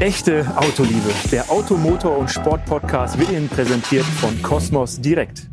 Echte Autoliebe. Der Automotor- und Sportpodcast wird Ihnen präsentiert von Cosmos Direkt.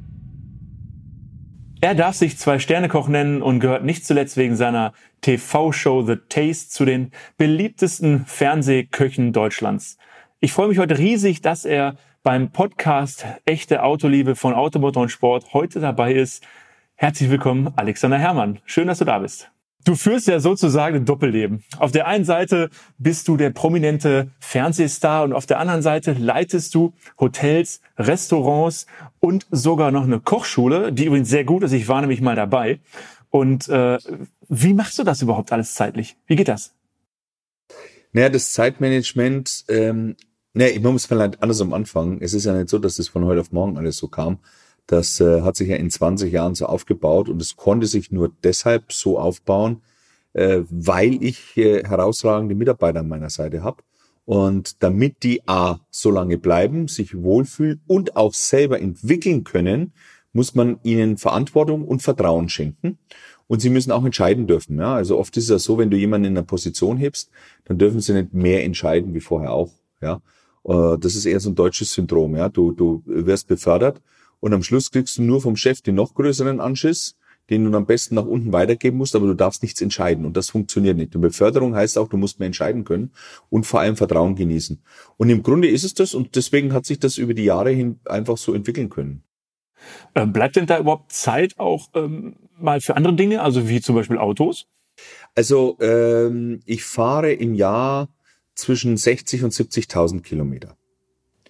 Er darf sich zwei Sternekoch nennen und gehört nicht zuletzt wegen seiner TV-Show The Taste zu den beliebtesten Fernsehköchen Deutschlands. Ich freue mich heute riesig, dass er beim Podcast Echte Autoliebe von Automotor und Sport heute dabei ist. Herzlich willkommen, Alexander Herrmann. Schön, dass du da bist. Du führst ja sozusagen ein Doppelleben. Auf der einen Seite bist du der prominente Fernsehstar und auf der anderen Seite leitest du Hotels, Restaurants und sogar noch eine Kochschule, die übrigens sehr gut ist. Ich war nämlich mal dabei. Und äh, wie machst du das überhaupt alles zeitlich? Wie geht das? Naja, das Zeitmanagement, ähm, naja, ich muss vielleicht anders am Anfang. Es ist ja nicht so, dass das von heute auf morgen alles so kam. Das äh, hat sich ja in 20 Jahren so aufgebaut und es konnte sich nur deshalb so aufbauen, äh, weil ich äh, herausragende Mitarbeiter an meiner Seite habe. Und damit die A so lange bleiben, sich wohlfühlen und auch selber entwickeln können, muss man ihnen Verantwortung und Vertrauen schenken. Und sie müssen auch entscheiden dürfen. Ja? Also oft ist es ja so, wenn du jemanden in einer Position hebst, dann dürfen sie nicht mehr entscheiden wie vorher auch. Ja? Äh, das ist eher so ein deutsches Syndrom. Ja? Du, du wirst befördert und am Schluss kriegst du nur vom Chef den noch größeren Anschiss, den du am besten nach unten weitergeben musst, aber du darfst nichts entscheiden und das funktioniert nicht. Und Beförderung heißt auch, du musst mehr entscheiden können und vor allem Vertrauen genießen. Und im Grunde ist es das und deswegen hat sich das über die Jahre hin einfach so entwickeln können. Ähm, bleibt denn da überhaupt Zeit auch ähm, mal für andere Dinge, also wie zum Beispiel Autos? Also ähm, ich fahre im Jahr zwischen 60 und 70.000 Kilometer.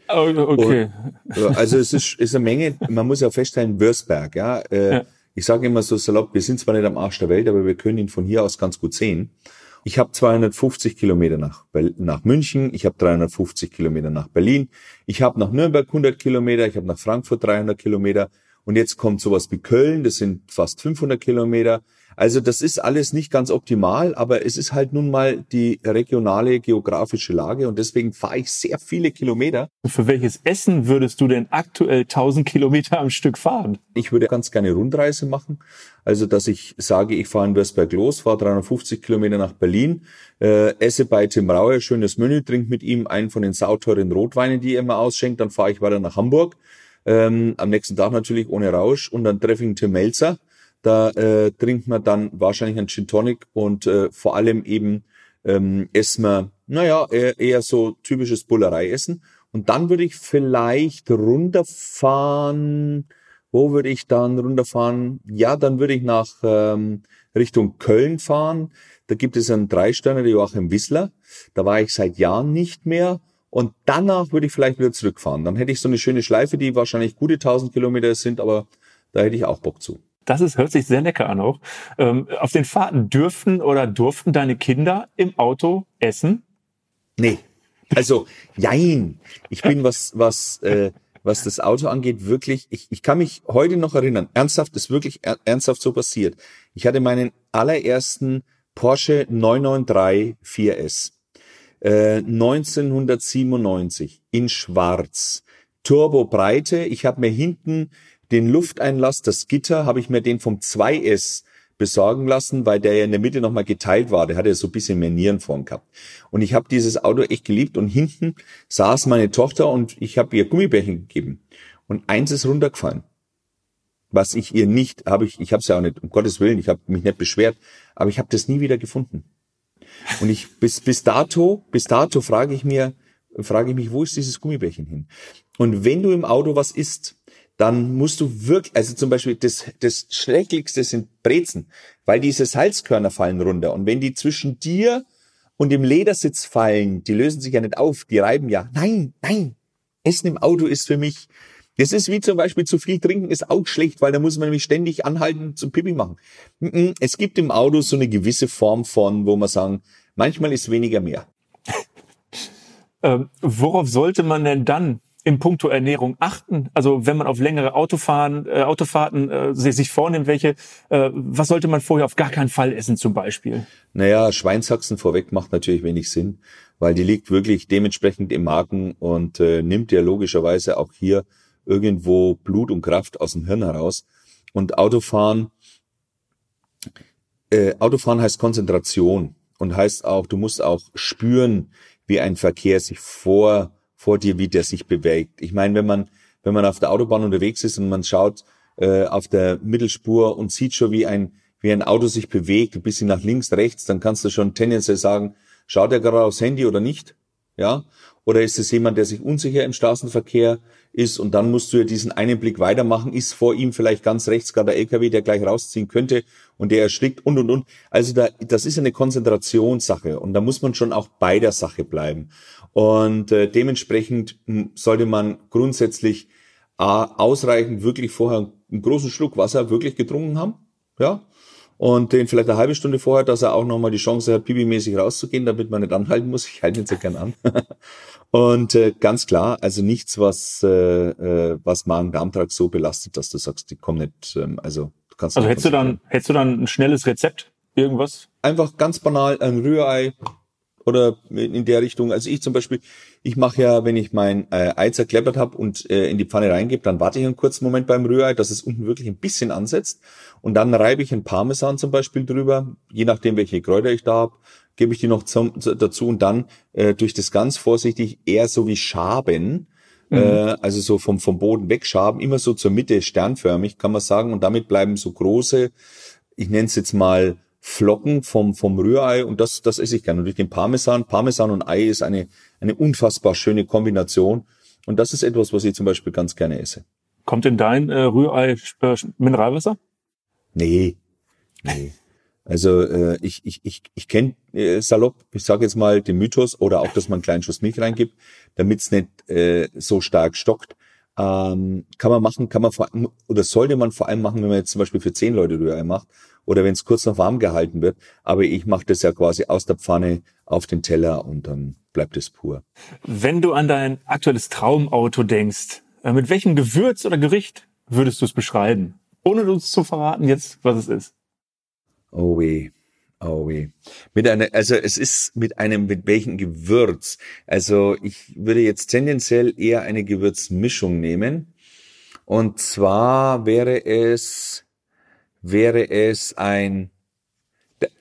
Oh, okay. Und, also es ist, ist eine Menge, man muss ja feststellen, Würzberg, ja. Äh, ja. Ich sage immer so salopp, wir sind zwar nicht am Arsch der Welt, aber wir können ihn von hier aus ganz gut sehen. Ich habe 250 Kilometer nach, nach München, ich habe 350 Kilometer nach Berlin, ich habe nach Nürnberg 100 Kilometer, ich habe nach Frankfurt 300 Kilometer und jetzt kommt sowas wie Köln, das sind fast 500 Kilometer. Also das ist alles nicht ganz optimal, aber es ist halt nun mal die regionale geografische Lage und deswegen fahre ich sehr viele Kilometer. Für welches Essen würdest du denn aktuell 1000 Kilometer am Stück fahren? Ich würde ganz gerne Rundreise machen. Also, dass ich sage, ich fahre in Würzberg los, fahre 350 Kilometer nach Berlin, äh, esse bei Tim Rauer schönes Menü, trinke mit ihm einen von den sauteuren Rotweinen, die er immer ausschenkt, dann fahre ich weiter nach Hamburg. Ähm, am nächsten Tag natürlich ohne Rausch und dann treffe ich Tim Melzer da äh, trinkt man dann wahrscheinlich einen Gin Tonic und äh, vor allem eben ähm, essen wir, naja, eher, eher so typisches Bullerei-Essen. Und dann würde ich vielleicht runterfahren. Wo würde ich dann runterfahren? Ja, dann würde ich nach ähm, Richtung Köln fahren. Da gibt es einen Dreisterner, der Joachim Wissler. Da war ich seit Jahren nicht mehr. Und danach würde ich vielleicht wieder zurückfahren. Dann hätte ich so eine schöne Schleife, die wahrscheinlich gute 1000 Kilometer sind, aber da hätte ich auch Bock zu. Das ist, hört sich sehr lecker an auch. Ähm, auf den Fahrten dürften oder durften deine Kinder im Auto essen? Nee. Also, jein. Ich bin, was, was, äh, was das Auto angeht, wirklich, ich, ich kann mich heute noch erinnern, ernsthaft, ist wirklich ernsthaft so passiert. Ich hatte meinen allerersten Porsche 993 4S. Äh, 1997 in Schwarz. Turbobreite. Ich habe mir hinten den Lufteinlass, das Gitter, habe ich mir den vom 2S besorgen lassen, weil der ja in der Mitte nochmal geteilt war. Der hatte so ein bisschen mehr Nierenform gehabt. Und ich habe dieses Auto echt geliebt und hinten saß meine Tochter und ich habe ihr Gummibärchen gegeben. Und eins ist runtergefallen. Was ich ihr nicht, habe ich, ich habe es ja auch nicht, um Gottes Willen, ich habe mich nicht beschwert, aber ich habe das nie wieder gefunden. Und ich bis bis dato, bis dato frage ich mir, frage ich mich, wo ist dieses Gummibärchen hin? Und wenn du im Auto was isst, dann musst du wirklich, also zum Beispiel das, das Schrecklichste sind Brezen, weil diese Salzkörner fallen runter. Und wenn die zwischen dir und dem Ledersitz fallen, die lösen sich ja nicht auf, die reiben ja. Nein, nein. Essen im Auto ist für mich, das ist wie zum Beispiel zu viel trinken ist auch schlecht, weil da muss man nämlich ständig anhalten zum Pipi machen. Es gibt im Auto so eine gewisse Form von, wo man sagen, manchmal ist weniger mehr. Ähm, worauf sollte man denn dann in puncto Ernährung achten? Also wenn man auf längere Autofahren, äh, Autofahrten äh, sich vornimmt, welche, äh, was sollte man vorher auf gar keinen Fall essen zum Beispiel? Naja, Schweinshaxen vorweg macht natürlich wenig Sinn, weil die liegt wirklich dementsprechend im Magen und äh, nimmt ja logischerweise auch hier irgendwo Blut und Kraft aus dem Hirn heraus. Und Autofahren, äh, Autofahren heißt Konzentration und heißt auch, du musst auch spüren, wie ein Verkehr sich vor, vor dir, wie der sich bewegt. Ich meine, wenn man, wenn man auf der Autobahn unterwegs ist und man schaut äh, auf der Mittelspur und sieht schon, wie ein, wie ein Auto sich bewegt, ein bisschen nach links, rechts, dann kannst du schon tendenziell sagen, schaut er gerade aufs Handy oder nicht? Ja? Oder ist es jemand, der sich unsicher im Straßenverkehr ist und dann musst du ja diesen einen Blick weitermachen, ist vor ihm vielleicht ganz rechts gerade der LKW, der gleich rausziehen könnte und der erschrickt und und und. Also da, das ist eine Konzentrationssache und da muss man schon auch bei der Sache bleiben. Und äh, dementsprechend hm, sollte man grundsätzlich äh, ausreichend wirklich vorher einen großen Schluck Wasser wirklich getrunken haben. Ja, und den vielleicht eine halbe Stunde vorher, dass er auch nochmal die Chance hat, pipi-mäßig rauszugehen, damit man nicht anhalten muss. Ich halte ihn sehr gern an. Und äh, ganz klar, also nichts, was, äh, äh, was Magen-Darm-Trakt so belastet, dass du sagst, die kommen nicht, ähm, also du kannst Also hättest du dann, hättest du dann ein schnelles Rezept? Irgendwas? Einfach ganz banal ein Rührei oder in der Richtung. Also ich zum Beispiel, ich mache ja, wenn ich mein äh, Ei zerkleppert habe und äh, in die Pfanne reingebe, dann warte ich einen kurzen Moment beim Rührei, dass es unten wirklich ein bisschen ansetzt. Und dann reibe ich ein Parmesan zum Beispiel drüber, je nachdem, welche Kräuter ich da habe gebe ich die noch zum, dazu und dann äh, durch das ganz vorsichtig eher so wie Schaben, mhm. äh, also so vom, vom Boden wegschaben, immer so zur Mitte sternförmig, kann man sagen. Und damit bleiben so große, ich nenne es jetzt mal Flocken vom, vom Rührei und das, das esse ich gerne. Und durch den Parmesan, Parmesan und Ei ist eine, eine unfassbar schöne Kombination. Und das ist etwas, was ich zum Beispiel ganz gerne esse. Kommt in dein äh, Rührei äh, Mineralwasser? Nee. Nee. Also äh, ich, ich, ich, ich kenne äh, salopp, ich sage jetzt mal den Mythos oder auch, dass man einen kleinen Schuss Milch reingibt, damit es nicht äh, so stark stockt. Ähm, kann man machen, kann man vor allem, oder sollte man vor allem machen, wenn man jetzt zum Beispiel für zehn Leute Rührei macht oder wenn es kurz noch warm gehalten wird. Aber ich mache das ja quasi aus der Pfanne auf den Teller und dann bleibt es pur. Wenn du an dein aktuelles Traumauto denkst, äh, mit welchem Gewürz oder Gericht würdest du es beschreiben? Ohne uns zu verraten jetzt, was es ist. Oh weh. Oh weh. Mit einer, also es ist mit einem, mit welchem Gewürz? Also ich würde jetzt tendenziell eher eine Gewürzmischung nehmen. Und zwar wäre es, wäre es ein,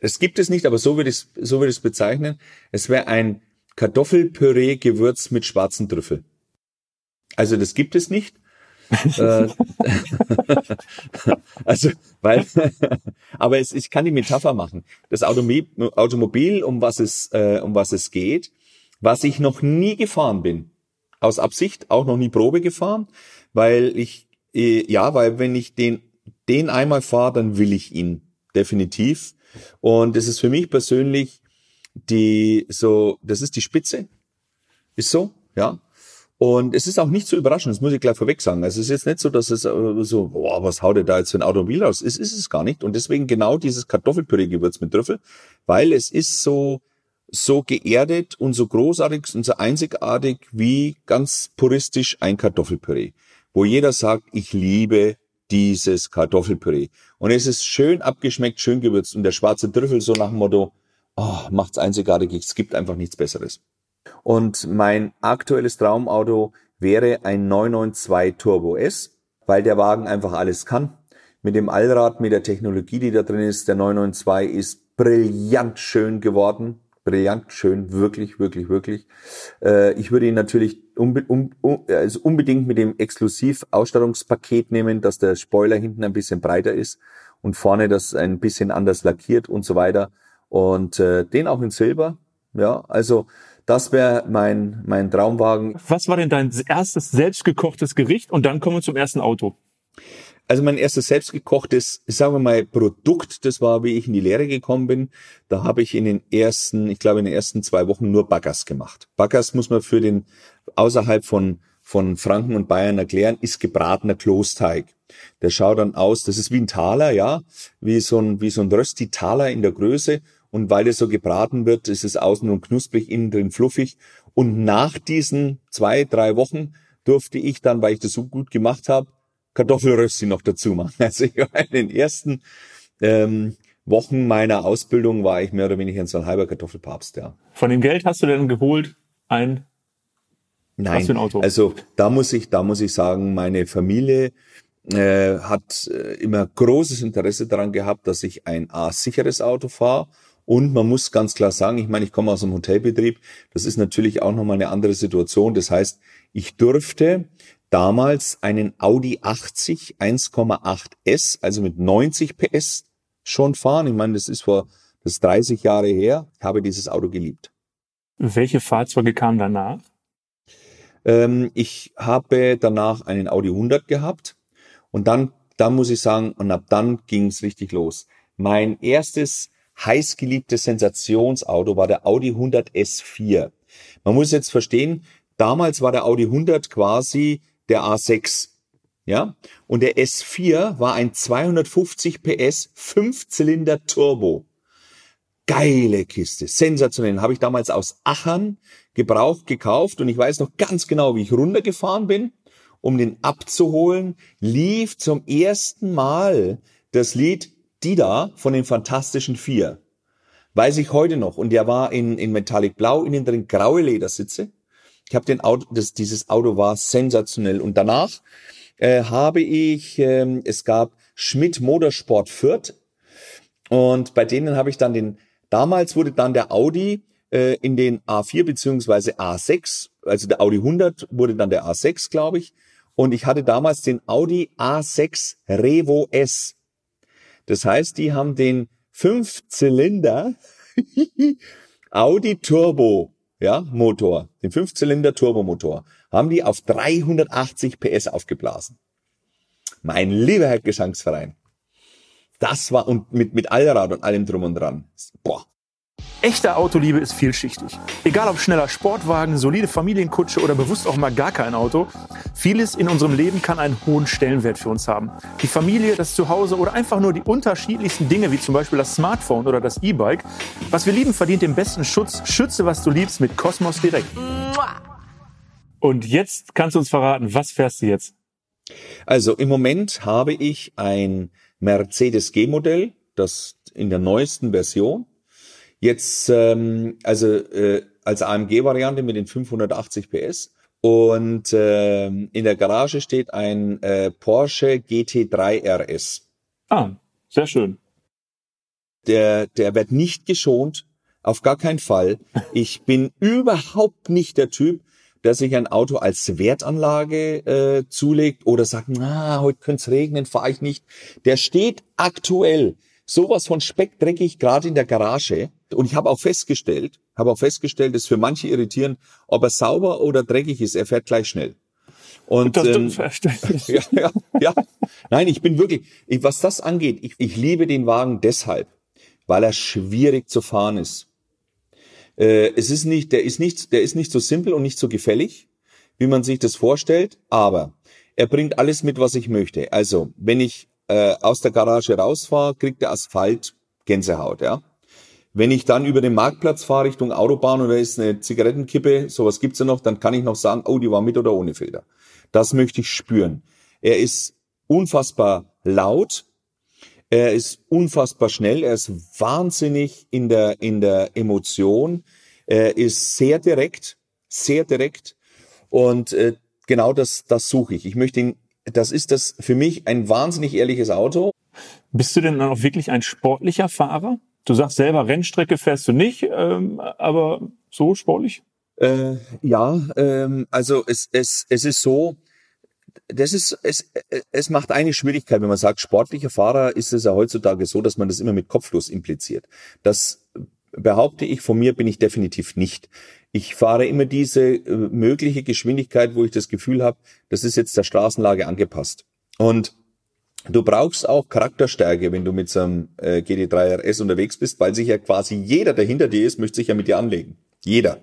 es gibt es nicht, aber so würde ich es, so würde ich es bezeichnen. Es wäre ein Kartoffelpüree-Gewürz mit schwarzen Trüffel. Also das gibt es nicht. Äh, also, weil, aber es, ich kann die Metapher machen. Das Automobil, um was es, äh, um was es geht, was ich noch nie gefahren bin, aus Absicht auch noch nie Probe gefahren, weil ich, äh, ja, weil wenn ich den, den einmal fahre, dann will ich ihn definitiv. Und das ist für mich persönlich die, so, das ist die Spitze, ist so, ja. Und es ist auch nicht zu überraschen, das muss ich gleich vorweg sagen. Also es ist jetzt nicht so, dass es äh, so, boah, was haut ihr da jetzt für ein Automobil raus? Es ist es gar nicht. Und deswegen genau dieses Kartoffelpüree-Gewürz mit Trüffel, weil es ist so, so geerdet und so großartig und so einzigartig wie ganz puristisch ein Kartoffelpüree. Wo jeder sagt, ich liebe dieses Kartoffelpüree. Und es ist schön abgeschmeckt, schön gewürzt. Und der schwarze Trüffel so nach dem Motto, oh, macht's einzigartig, es gibt einfach nichts Besseres. Und mein aktuelles Traumauto wäre ein 992 Turbo S, weil der Wagen einfach alles kann. Mit dem Allrad, mit der Technologie, die da drin ist, der 992 ist brillant schön geworden. Brillant schön, wirklich, wirklich, wirklich. Äh, ich würde ihn natürlich unbe um, also unbedingt mit dem Exklusiv-Ausstattungspaket nehmen, dass der Spoiler hinten ein bisschen breiter ist und vorne das ein bisschen anders lackiert und so weiter. Und äh, den auch in Silber. Ja, also das wäre mein, mein Traumwagen. Was war denn dein erstes selbstgekochtes Gericht? Und dann kommen wir zum ersten Auto. Also mein erstes selbstgekochtes, sagen wir mal, Produkt, das war, wie ich in die Lehre gekommen bin. Da habe ich in den ersten, ich glaube in den ersten zwei Wochen nur Baggers gemacht. Baggers muss man für den außerhalb von von Franken und Bayern erklären, ist gebratener Klosteig. Der schaut dann aus, das ist wie ein Taler, ja, wie so ein, wie so ein Rösti-Taler in der Größe und weil es so gebraten wird, ist es außen und knusprig, innen drin fluffig. Und nach diesen zwei, drei Wochen durfte ich dann, weil ich das so gut gemacht habe, Kartoffelrösti noch dazu machen. Also ich war in den ersten ähm, Wochen meiner Ausbildung war ich mehr oder weniger so ein halber Kartoffelpapst, ja. Von dem Geld hast du denn geholt ein Nein, also da muss ich, da muss ich sagen, meine Familie äh, hat äh, immer großes Interesse daran gehabt, dass ich ein A sicheres Auto fahre Und man muss ganz klar sagen, ich meine, ich komme aus dem Hotelbetrieb, das ist natürlich auch nochmal eine andere Situation. Das heißt, ich durfte damals einen Audi 80 1,8 S, also mit 90 PS schon fahren. Ich meine, das ist vor das ist 30 Jahre her. Ich habe dieses Auto geliebt. Welche Fahrzeuge kamen danach? Ähm, ich habe danach einen Audi 100 gehabt und dann, dann muss ich sagen, und ab dann ging es richtig los. Mein erstes heißgeliebtes Sensationsauto war der Audi 100 S4. Man muss jetzt verstehen, damals war der Audi 100 quasi der A6. Ja, und der S4 war ein 250 PS Fünfzylinder Turbo. Geile Kiste, sensationell. Habe ich damals aus Achern gebraucht gekauft und ich weiß noch ganz genau, wie ich runtergefahren bin, um den abzuholen, lief zum ersten Mal das Lied Dida von den Fantastischen Vier. Weiß ich heute noch. Und der war in, in Metallic Blau, innen drin graue Ledersitze. Ich habe den Auto, das, dieses Auto war sensationell. Und danach äh, habe ich, ähm, es gab Schmidt Motorsport Fürth. Und bei denen habe ich dann den, damals wurde dann der Audi äh, in den A4 beziehungsweise A6, also der Audi 100 wurde dann der A6, glaube ich. Und ich hatte damals den Audi A6 Revo S. Das heißt, die haben den Fünfzylinder Audi Turbo, ja, Motor, den Fünfzylinder Turbomotor, haben die auf 380 PS aufgeblasen. Mein lieber Herr Gesangsverein. Das war und mit, mit Allrad und allem drum und dran. Boah, Echte Autoliebe ist vielschichtig. Egal ob schneller Sportwagen, solide Familienkutsche oder bewusst auch mal gar kein Auto, vieles in unserem Leben kann einen hohen Stellenwert für uns haben. Die Familie, das Zuhause oder einfach nur die unterschiedlichsten Dinge, wie zum Beispiel das Smartphone oder das E-Bike. Was wir lieben, verdient den besten Schutz. Schütze, was du liebst mit Cosmos Direkt. Und jetzt kannst du uns verraten, was fährst du jetzt? Also im Moment habe ich ein Mercedes G-Modell, das in der neuesten Version Jetzt ähm, also äh, als AMG-Variante mit den 580 PS. Und äh, in der Garage steht ein äh, Porsche GT3 RS. Ah, sehr schön. Der, der wird nicht geschont, auf gar keinen Fall. Ich bin überhaupt nicht der Typ, der sich ein Auto als Wertanlage äh, zulegt oder sagt, na, heute könnte es regnen, fahre ich nicht. Der steht aktuell sowas von speckdreckig gerade in der Garage. Und ich habe auch festgestellt, habe auch festgestellt, dass für manche irritieren, ob er sauber oder dreckig ist, er fährt gleich schnell. Und das ähm, ja, ja, ja. Nein, ich bin wirklich, ich, was das angeht, ich, ich liebe den Wagen deshalb, weil er schwierig zu fahren ist. Äh, es ist nicht, der ist nicht, der ist nicht so simpel und nicht so gefällig, wie man sich das vorstellt, aber er bringt alles mit, was ich möchte. Also, wenn ich äh, aus der Garage rausfahre, kriegt der Asphalt Gänsehaut, ja. Wenn ich dann über den Marktplatz fahre Richtung Autobahn und da ist eine Zigarettenkippe, sowas gibt's ja noch, dann kann ich noch sagen, oh, die war mit oder ohne Filter. Das möchte ich spüren. Er ist unfassbar laut, er ist unfassbar schnell, er ist wahnsinnig in der, in der Emotion, er ist sehr direkt, sehr direkt und äh, genau das, das suche ich. Ich möchte ihn das ist das für mich ein wahnsinnig ehrliches Auto. Bist du denn dann auch wirklich ein sportlicher Fahrer? Du sagst selber, Rennstrecke fährst du nicht, ähm, aber so sportlich? Äh, ja, ähm, also es, es, es ist so, das ist, es, es macht eine Schwierigkeit, wenn man sagt, sportlicher Fahrer ist es ja heutzutage so, dass man das immer mit Kopflos impliziert. Das behaupte ich, von mir bin ich definitiv nicht. Ich fahre immer diese äh, mögliche Geschwindigkeit, wo ich das Gefühl habe, das ist jetzt der Straßenlage angepasst. Und du brauchst auch Charakterstärke, wenn du mit so einem äh, GT3 RS unterwegs bist, weil sich ja quasi jeder, der hinter dir ist, möchte sich ja mit dir anlegen. Jeder.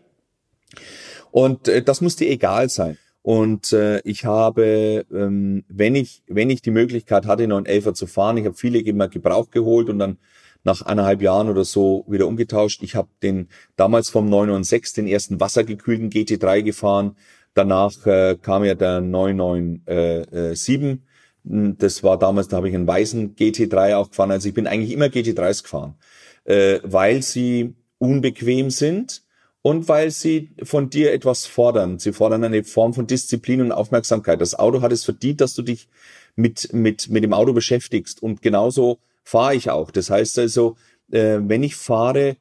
Und äh, das muss dir egal sein. Und äh, ich habe, ähm, wenn ich wenn ich die Möglichkeit hatte, 911er zu fahren, ich habe viele immer Gebrauch geholt und dann nach eineinhalb Jahren oder so wieder umgetauscht. Ich habe den damals vom 996 den ersten wassergekühlten GT3 gefahren. Danach äh, kam ja der 997. Das war damals, da habe ich einen weißen GT3 auch gefahren. Also ich bin eigentlich immer GT3s gefahren, äh, weil sie unbequem sind und weil sie von dir etwas fordern. Sie fordern eine Form von Disziplin und Aufmerksamkeit. Das Auto hat es verdient, dass du dich mit, mit, mit dem Auto beschäftigst. Und genauso fahre ich auch. Das heißt also, äh, wenn ich fahre,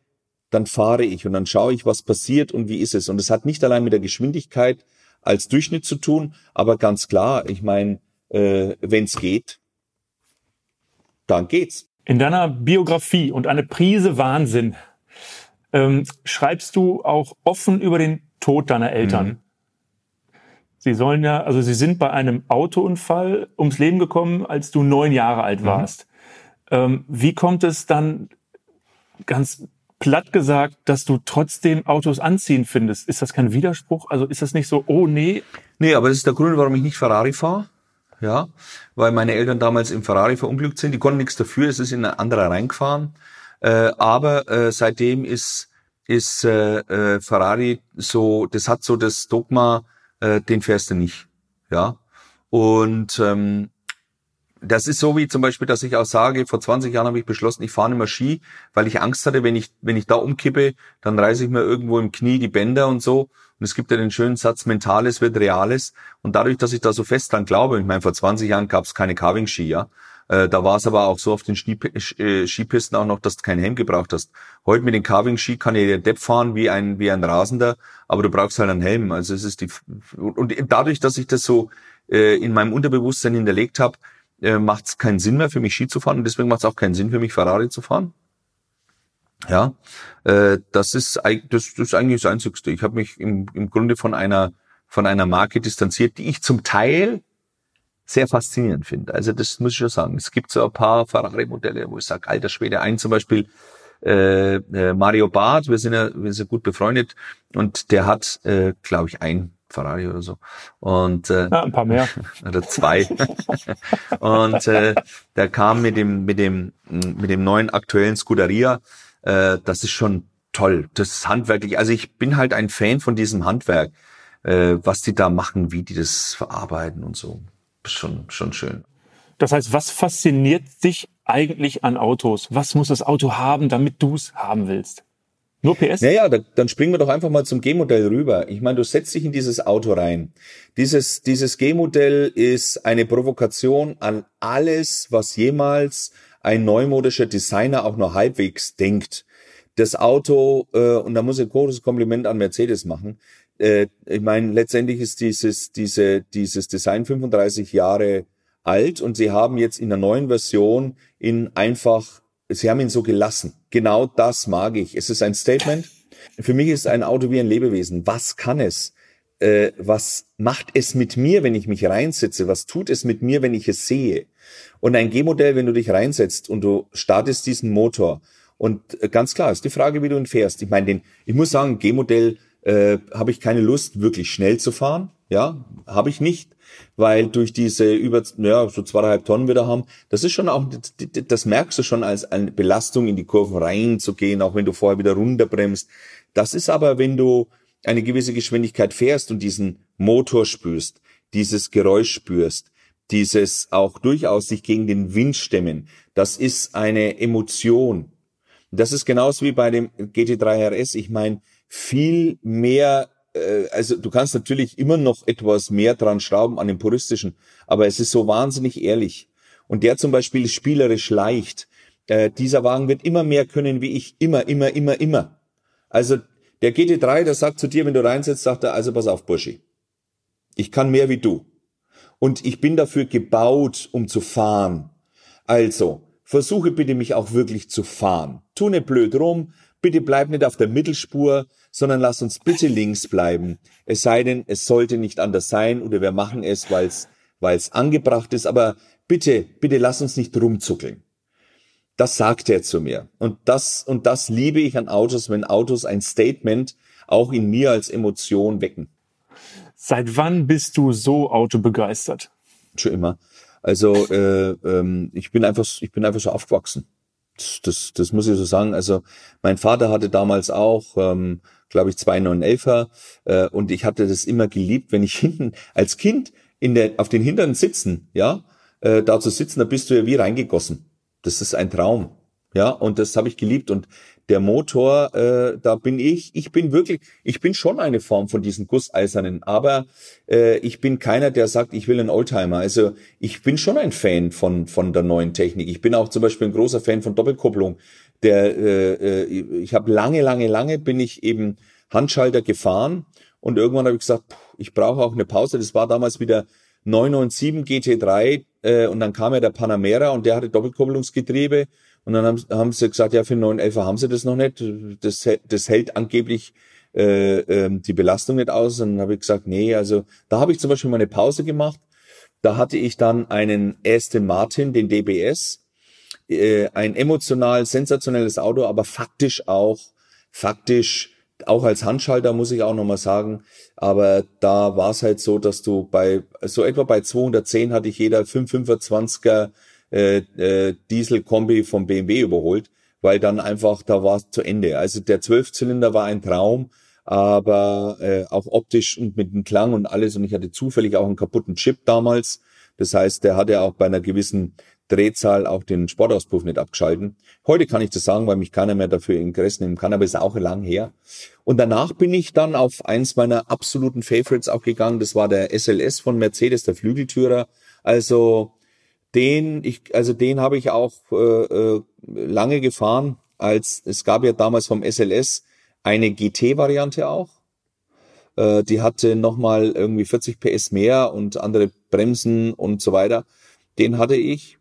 dann fahre ich und dann schaue ich, was passiert und wie ist es. Und es hat nicht allein mit der Geschwindigkeit als Durchschnitt zu tun, aber ganz klar, ich meine, äh, wenn es geht, dann geht's. In deiner Biografie und eine Prise Wahnsinn ähm, schreibst du auch offen über den Tod deiner Eltern. Mhm. Sie sollen ja, also sie sind bei einem Autounfall ums Leben gekommen, als du neun Jahre alt mhm. warst. Mhm. Ähm, wie kommt es dann ganz platt gesagt, dass du trotzdem Autos anziehen findest? Ist das kein Widerspruch? Also ist das nicht so, oh nee? Nee, aber das ist der Grund, warum ich nicht Ferrari fahre. Ja, weil meine Eltern damals im Ferrari verunglückt sind. Die konnten nichts dafür, es ist in ein anderer reingefahren. Äh, aber äh, seitdem ist, ist äh, äh, Ferrari so, das hat so das Dogma, äh, den fährst du nicht. Ja. Und ähm, das ist so wie zum Beispiel, dass ich auch sage, vor 20 Jahren habe ich beschlossen, ich fahre nicht mehr Ski, weil ich Angst hatte, wenn ich, wenn ich da umkippe, dann reiße ich mir irgendwo im Knie die Bänder und so. Und es gibt ja den schönen Satz, Mentales wird Reales. Und dadurch, dass ich da so fest dran glaube, ich meine, vor 20 Jahren gab es keine Carving-Ski, ja. Äh, da war es aber auch so auf den äh, Skipisten auch noch, dass du keinen Helm gebraucht hast. Heute mit den Carving-Ski kann ja der Depp fahren wie ein, wie ein Rasender, aber du brauchst halt einen Helm. Also es ist die, und dadurch, dass ich das so äh, in meinem Unterbewusstsein hinterlegt habe, äh, macht es keinen Sinn mehr für mich Ski zu fahren und deswegen macht es auch keinen Sinn für mich Ferrari zu fahren. Ja, äh, das ist das, das ist eigentlich das Einzigste. Ich habe mich im, im Grunde von einer von einer Marke distanziert, die ich zum Teil sehr faszinierend finde. Also das muss ich schon sagen. Es gibt so ein paar Ferrari-Modelle, wo ich sage, alter Schwede, ein zum Beispiel äh, äh, Mario Barth, wir sind ja, wir sind gut befreundet und der hat, äh, glaube ich, ein Ferrari oder so. Und äh, ja, ein paar mehr. oder zwei. und äh, der kam mit dem mit dem mit dem neuen aktuellen Scuderia. Äh, das ist schon toll. Das ist handwerklich. Also ich bin halt ein Fan von diesem Handwerk, äh, was die da machen, wie die das verarbeiten und so. Schon schon schön. Das heißt, was fasziniert dich eigentlich an Autos? Was muss das Auto haben, damit du es haben willst? Nur PS? Naja, da, dann springen wir doch einfach mal zum G-Modell rüber. Ich meine, du setzt dich in dieses Auto rein. Dieses, dieses G-Modell ist eine Provokation an alles, was jemals ein neumodischer Designer auch nur halbwegs denkt. Das Auto, äh, und da muss ich ein großes Kompliment an Mercedes machen. Äh, ich meine, letztendlich ist dieses, diese, dieses Design 35 Jahre alt und sie haben jetzt in der neuen Version in einfach Sie haben ihn so gelassen. Genau das mag ich. Es ist ein Statement. Für mich ist ein Auto wie ein Lebewesen. Was kann es? Äh, was macht es mit mir, wenn ich mich reinsetze? Was tut es mit mir, wenn ich es sehe? Und ein G-Modell, wenn du dich reinsetzt und du startest diesen Motor und äh, ganz klar ist die Frage, wie du ihn fährst. Ich meine, den, ich muss sagen, G-Modell äh, habe ich keine Lust, wirklich schnell zu fahren. Ja, habe ich nicht weil durch diese über ja, so zweieinhalb Tonnen wir da haben, das ist schon auch, das merkst du schon als eine Belastung in die Kurven reinzugehen, auch wenn du vorher wieder runterbremst. Das ist aber, wenn du eine gewisse Geschwindigkeit fährst und diesen Motor spürst, dieses Geräusch spürst, dieses auch durchaus sich gegen den Wind stemmen, das ist eine Emotion. Das ist genauso wie bei dem GT3 RS. Ich meine, viel mehr äh, also du kannst natürlich immer noch etwas mehr dran schrauben an dem puristischen, aber es ist so wahnsinnig ehrlich. Und der zum Beispiel spielerisch leicht. Äh, dieser Wagen wird immer mehr können wie ich, immer, immer, immer, immer. Also der GT3, der sagt zu dir, wenn du reinsetzt, sagt er, also pass auf, Burschi. Ich kann mehr wie du. Und ich bin dafür gebaut, um zu fahren. Also, versuche bitte mich auch wirklich zu fahren. Tu nicht blöd rum, bitte bleib nicht auf der Mittelspur, sondern lass uns bitte links bleiben. Es sei denn, es sollte nicht anders sein oder wir machen es, weil es angebracht ist, aber bitte, bitte lass uns nicht rumzuckeln. Das sagt er zu mir. Und das, und das liebe ich an Autos, wenn Autos ein Statement auch in mir als Emotion wecken. Seit wann bist du so autobegeistert? Schon immer. Also äh, ähm, ich bin einfach, ich bin einfach so aufgewachsen. Das, das, das muss ich so sagen. Also mein Vater hatte damals auch ähm, glaube ich, zwei 911er. Äh, und ich hatte das immer geliebt, wenn ich hinten als Kind in der, auf den Hintern sitzen, ja, äh, da zu sitzen, da bist du ja wie reingegossen. Das ist ein Traum. Ja, und das habe ich geliebt. Und der Motor, äh, da bin ich, ich bin wirklich, ich bin schon eine Form von diesen Gusseisernen, aber äh, ich bin keiner, der sagt, ich will einen Oldtimer. Also ich bin schon ein Fan von, von der neuen Technik. Ich bin auch zum Beispiel ein großer Fan von Doppelkupplung. Der, äh, äh ich habe lange, lange, lange bin ich eben Handschalter gefahren und irgendwann habe ich gesagt, ich brauche auch eine Pause. Das war damals wieder 997 GT3 äh, und dann kam ja der Panamera und der hatte Doppelkupplungsgetriebe und dann haben, haben sie gesagt, ja, für 911 haben sie das noch nicht. Das, das hält angeblich äh, äh, die Belastung nicht aus. Und dann habe ich gesagt, nee, also da habe ich zum Beispiel mal eine Pause gemacht. Da hatte ich dann einen Aston Martin, den DBS, äh, ein emotional sensationelles Auto, aber faktisch auch, faktisch auch als Handschalter muss ich auch nochmal sagen, aber da war es halt so, dass du bei, so etwa bei 210 hatte ich jeder 525er äh, äh, Diesel-Kombi vom BMW überholt, weil dann einfach, da war es zu Ende. Also der Zwölfzylinder war ein Traum, aber äh, auch optisch und mit dem Klang und alles. Und ich hatte zufällig auch einen kaputten Chip damals. Das heißt, der hatte auch bei einer gewissen Drehzahl auch den Sportauspuff nicht abgeschalten. Heute kann ich das sagen, weil mich keiner mehr dafür in Gress nehmen kann, aber ist auch lang her. Und danach bin ich dann auf eins meiner absoluten Favorites auch gegangen. Das war der SLS von Mercedes, der Flügeltürer. Also den, ich, also den habe ich auch äh, äh, lange gefahren, als es gab ja damals vom SLS eine GT-Variante auch. Äh, die hatte nochmal irgendwie 40 PS mehr und andere Bremsen und so weiter. Den hatte ich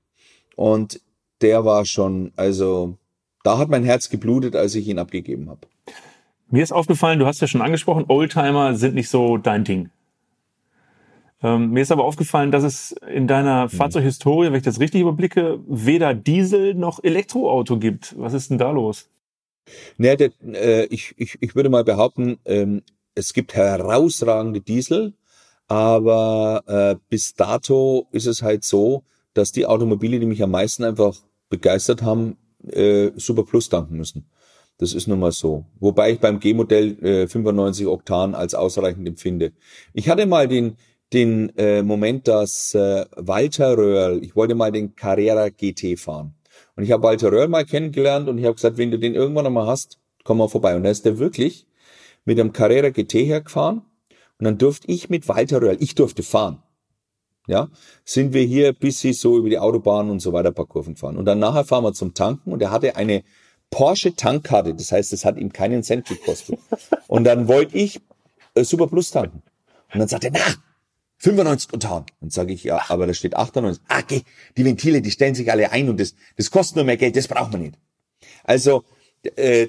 und der war schon, also da hat mein Herz geblutet, als ich ihn abgegeben habe. Mir ist aufgefallen, du hast ja schon angesprochen, Oldtimer sind nicht so dein Ding. Ähm, mir ist aber aufgefallen, dass es in deiner hm. Fahrzeughistorie, wenn ich das richtig überblicke, weder Diesel noch Elektroauto gibt. Was ist denn da los? Naja, der, äh, ich, ich, ich würde mal behaupten, ähm, es gibt herausragende Diesel, aber äh, bis dato ist es halt so, dass die Automobile, die mich am meisten einfach begeistert haben, äh, Super Plus danken müssen. Das ist nun mal so. Wobei ich beim G-Modell äh, 95 Oktan als ausreichend empfinde. Ich hatte mal den, den äh, Moment, dass äh, Walter Röhrl, ich wollte mal den Carrera GT fahren. Und ich habe Walter Röhrl mal kennengelernt und ich habe gesagt, wenn du den irgendwann einmal hast, komm mal vorbei. Und da ist der wirklich mit einem Carrera GT hergefahren. Und dann durfte ich mit Walter Röhrl, ich durfte fahren. Ja, sind wir hier bis sie so über die Autobahn und so weiter ein paar Kurven fahren. Und dann nachher fahren wir zum Tanken und er hatte eine Porsche Tankkarte. Das heißt, es hat ihm keinen Cent gekostet. Und dann wollte ich äh, Super Plus tanken. Und dann sagt er, na, 95 Oktan. Und sage ich, ja, aber da steht 98. Ah, okay, die Ventile, die stellen sich alle ein und das, das kostet nur mehr Geld, das braucht man nicht. Also, äh,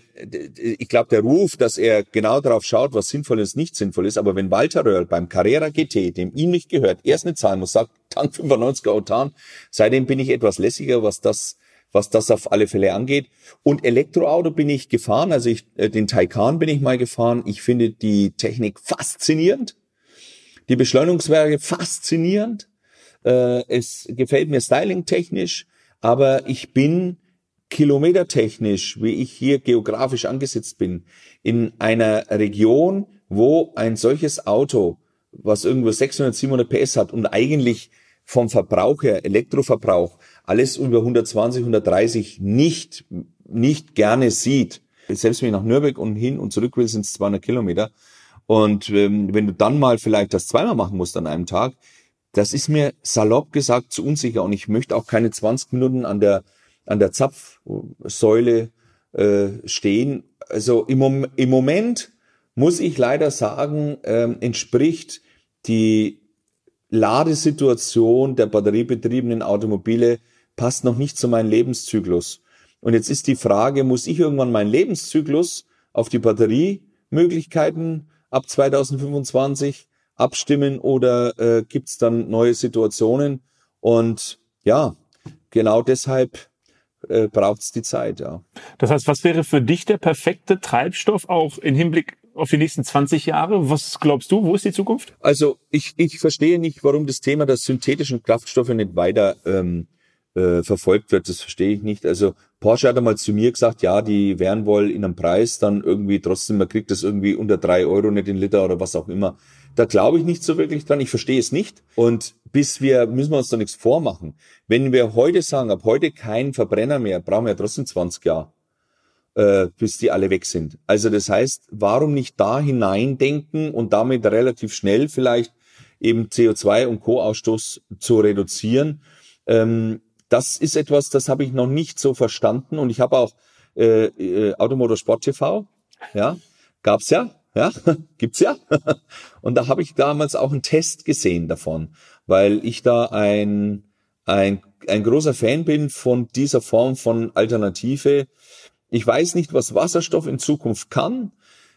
ich glaube, der Ruf, dass er genau darauf schaut, was sinnvoll ist, nicht sinnvoll ist, aber wenn Walter Röhrl beim Carrera GT, dem ihm nicht gehört, erst eine Zahl muss, sagt, Tank 95er Oktan, seitdem bin ich etwas lässiger, was das was das auf alle Fälle angeht. Und Elektroauto bin ich gefahren, also ich, äh, den Taycan bin ich mal gefahren. Ich finde die Technik faszinierend die Beschleunigungswerke faszinierend. Äh, es gefällt mir stylingtechnisch, aber ich bin kilometertechnisch, wie ich hier geografisch angesetzt bin, in einer Region, wo ein solches Auto, was irgendwo 600, 700 PS hat und eigentlich vom Verbrauch her, Elektroverbrauch, alles über 120, 130 nicht, nicht gerne sieht. Selbst wenn ich nach Nürnberg und hin und zurück will, sind es 200 Kilometer. Und ähm, wenn du dann mal vielleicht das zweimal machen musst an einem Tag, das ist mir salopp gesagt zu unsicher und ich möchte auch keine 20 Minuten an der an der Zapfsäule äh, stehen. Also im, Mom im Moment muss ich leider sagen, ähm, entspricht die Ladesituation der batteriebetriebenen Automobile passt noch nicht zu meinem Lebenszyklus. Und jetzt ist die Frage, muss ich irgendwann meinen Lebenszyklus auf die Batteriemöglichkeiten ab 2025 abstimmen oder äh, gibt dann neue Situationen? Und ja, genau deshalb äh, braucht die Zeit, ja. Das heißt, was wäre für dich der perfekte Treibstoff auch im Hinblick auf die nächsten 20 Jahre? Was glaubst du, wo ist die Zukunft? Also ich, ich verstehe nicht, warum das Thema der synthetischen Kraftstoffe nicht weiter ähm, äh, verfolgt wird. Das verstehe ich nicht. Also Porsche hat einmal zu mir gesagt, ja, die wären wohl in einem Preis dann irgendwie trotzdem, man kriegt das irgendwie unter drei Euro nicht den Liter oder was auch immer. Da glaube ich nicht so wirklich dran. Ich verstehe es nicht. Und bis wir, müssen wir uns da nichts vormachen. Wenn wir heute sagen, ab heute kein Verbrenner mehr, brauchen wir ja trotzdem 20 Jahre, äh, bis die alle weg sind. Also das heißt, warum nicht da hineindenken und damit relativ schnell vielleicht eben CO2 und Co-Ausstoß zu reduzieren? Ähm, das ist etwas, das habe ich noch nicht so verstanden. Und ich habe auch äh, äh, Automotorsport TV, ja, gab's ja, ja, gibt's ja. Und da habe ich damals auch einen Test gesehen davon, weil ich da ein, ein, ein großer Fan bin von dieser Form von Alternative. Ich weiß nicht, was Wasserstoff in Zukunft kann,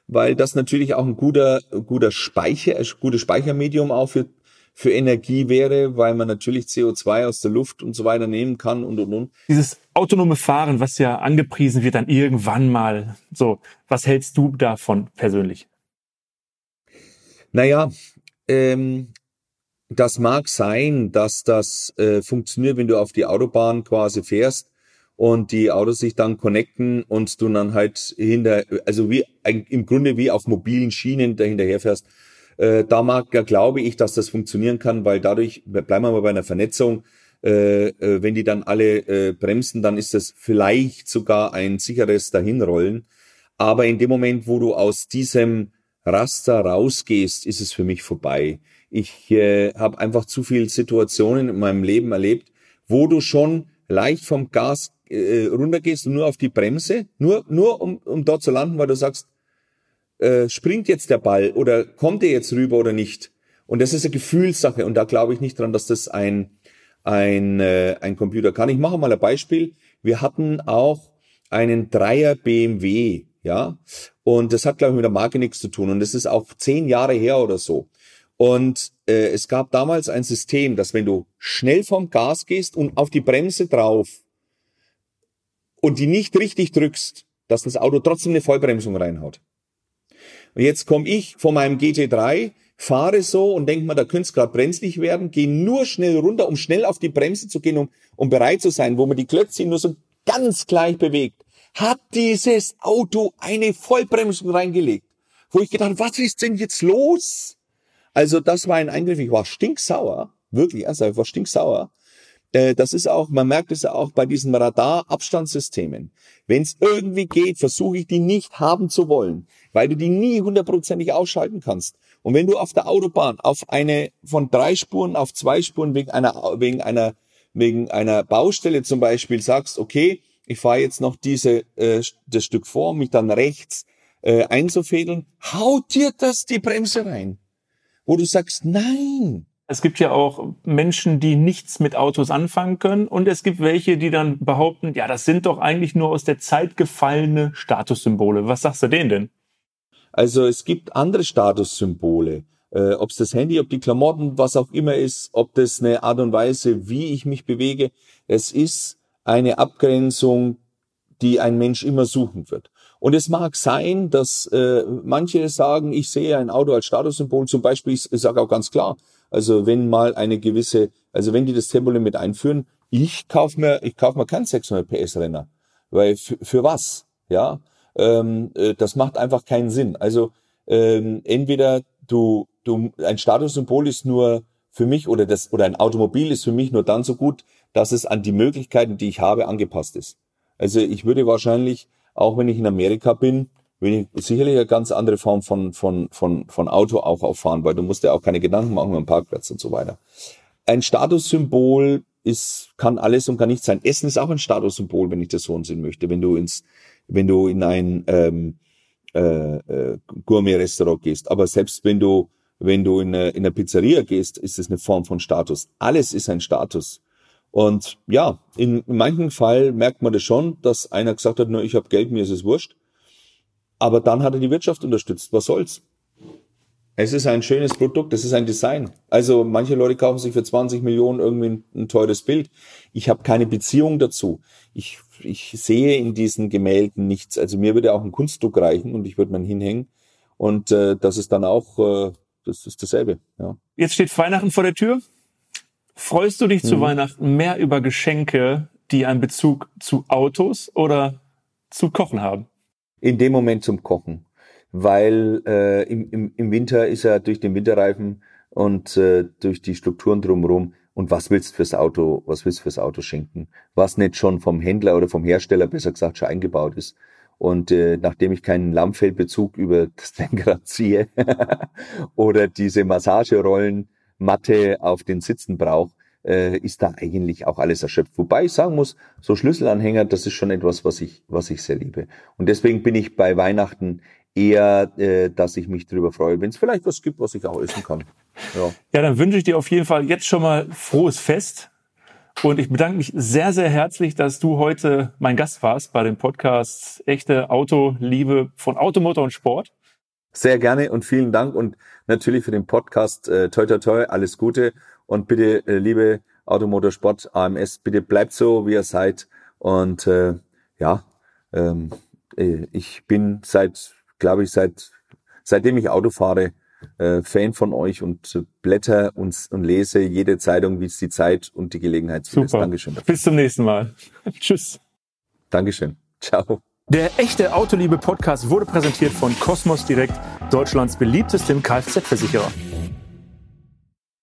weil das natürlich auch ein guter, guter Speicher, ein gutes Speichermedium auch für für Energie wäre, weil man natürlich CO2 aus der Luft und so weiter nehmen kann und und und. Dieses autonome Fahren, was ja angepriesen wird, dann irgendwann mal. So, was hältst du davon persönlich? Naja, ähm, das mag sein, dass das äh, funktioniert, wenn du auf die Autobahn quasi fährst und die Autos sich dann connecten und du dann halt hinter, also wie im Grunde wie auf mobilen Schienen dahinterher fährst äh, da mag, ja, glaube ich, dass das funktionieren kann, weil dadurch, bleiben wir mal bei einer Vernetzung, äh, äh, wenn die dann alle äh, bremsen, dann ist das vielleicht sogar ein sicheres Dahinrollen. Aber in dem Moment, wo du aus diesem Raster rausgehst, ist es für mich vorbei. Ich äh, habe einfach zu viele Situationen in meinem Leben erlebt, wo du schon leicht vom Gas äh, runtergehst und nur auf die Bremse, nur, nur um, um dort zu landen, weil du sagst, äh, springt jetzt der Ball oder kommt er jetzt rüber oder nicht? Und das ist eine Gefühlssache und da glaube ich nicht dran, dass das ein, ein, äh, ein Computer kann. Ich mache mal ein Beispiel. Wir hatten auch einen Dreier BMW, ja, und das hat, glaube ich, mit der Marke nichts zu tun und das ist auch zehn Jahre her oder so. Und äh, es gab damals ein System, dass wenn du schnell vom Gas gehst und auf die Bremse drauf und die nicht richtig drückst, dass das Auto trotzdem eine Vollbremsung reinhaut. Und jetzt komme ich von meinem GT3, fahre so und denke mir, da könnte es gerade brenzlig werden, gehe nur schnell runter, um schnell auf die Bremse zu gehen, um, um bereit zu sein, wo man die Klötzchen nur so ganz gleich bewegt. Hat dieses Auto eine Vollbremsung reingelegt, wo ich gedacht, was ist denn jetzt los? Also das war ein Eingriff, ich war stinksauer, wirklich, also ich war stinksauer. Äh, das ist auch, man merkt es auch bei diesen Radar-Abstandssystemen. Wenn es irgendwie geht, versuche ich die nicht haben zu wollen, weil du die nie hundertprozentig ausschalten kannst. Und wenn du auf der Autobahn auf eine von drei Spuren auf zwei Spuren wegen einer wegen einer wegen einer Baustelle zum Beispiel sagst, okay, ich fahre jetzt noch diese äh, das Stück vor, mich dann rechts äh, einzufädeln, haut dir das die Bremse rein, wo du sagst, nein, es gibt ja auch Menschen, die nichts mit Autos anfangen können und es gibt welche, die dann behaupten, ja, das sind doch eigentlich nur aus der Zeit gefallene Statussymbole. Was sagst du denen denn? Also es gibt andere Statussymbole. Äh, ob es das Handy, ob die Klamotten, was auch immer ist, ob das eine Art und Weise, wie ich mich bewege. Es ist eine Abgrenzung, die ein Mensch immer suchen wird. Und es mag sein, dass äh, manche sagen, ich sehe ein Auto als Statussymbol. Zum Beispiel, ich, ich sage auch ganz klar, also wenn mal eine gewisse, also wenn die das Tempolimit einführen, ich kauf mir, ich kauf mir keinen 600 PS Renner, weil für was? Ja, ähm, äh, das macht einfach keinen Sinn. Also ähm, entweder du, du, ein Statussymbol ist nur für mich oder das oder ein Automobil ist für mich nur dann so gut, dass es an die Möglichkeiten, die ich habe, angepasst ist. Also ich würde wahrscheinlich, auch wenn ich in Amerika bin, will ich sicherlich eine ganz andere Form von, von, von, von Auto auch auffahren, weil du musst ja auch keine Gedanken machen beim Parkplatz und so weiter. Ein Statussymbol ist, kann alles und kann nichts sein. Essen ist auch ein Statussymbol, wenn ich das so sehen möchte. Wenn du ins, wenn du in ein ähm, äh, äh, Gourmet-Restaurant gehst. Aber selbst wenn du, wenn du in eine, in eine Pizzeria gehst, ist es eine Form von Status. Alles ist ein Status. Und ja, in, in manchen Fall merkt man das schon, dass einer gesagt hat, nur ich habe Geld, mir ist es wurscht. Aber dann hat er die Wirtschaft unterstützt. Was soll's? Es ist ein schönes Produkt, es ist ein Design. Also manche Leute kaufen sich für 20 Millionen irgendwie ein, ein teures Bild. Ich habe keine Beziehung dazu. Ich, ich sehe in diesen Gemälden nichts. Also mir würde auch ein Kunstdruck reichen und ich würde man hinhängen. Und äh, das ist dann auch, äh, das ist dasselbe. Ja. Jetzt steht Weihnachten vor der Tür. Freust du dich hm. zu mhm. Weihnachten mehr über Geschenke, die einen Bezug zu Autos oder zu Kochen haben? In dem Moment zum Kochen. weil äh, im, im, im Winter ist er durch den Winterreifen und äh, durch die Strukturen drumherum. Und was willst du fürs Auto, was willst du fürs Auto schenken? Was nicht schon vom Händler oder vom Hersteller, besser gesagt, schon eingebaut ist. Und äh, nachdem ich keinen Lammfellbezug über das Lenkrad ziehe oder diese Massagerollenmatte auf den Sitzen brauche, äh, ist da eigentlich auch alles erschöpft. Wobei ich sagen muss, so Schlüsselanhänger, das ist schon etwas, was ich, was ich sehr liebe. Und deswegen bin ich bei Weihnachten eher, äh, dass ich mich darüber freue, wenn es vielleicht was gibt, was ich auch essen kann. Ja. ja, dann wünsche ich dir auf jeden Fall jetzt schon mal frohes Fest. Und ich bedanke mich sehr, sehr herzlich, dass du heute mein Gast warst bei dem Podcast Echte Autoliebe von Automotor und Sport. Sehr gerne und vielen Dank und natürlich für den Podcast äh, toi toi toi, alles Gute und bitte, äh, liebe Automotorsport AMS, bitte bleibt so, wie ihr seid und äh, ja, ähm, äh, ich bin seit glaube ich, seit seitdem ich Auto fahre, äh, Fan von euch und blätter und, und lese jede Zeitung, wie es die Zeit und die Gelegenheit zulässt. Dankeschön. Dafür. Bis zum nächsten Mal. Tschüss. Dankeschön. Ciao. Der echte Autoliebe Podcast wurde präsentiert von Cosmos Direkt, Deutschlands beliebtestem Kfz-Versicherer.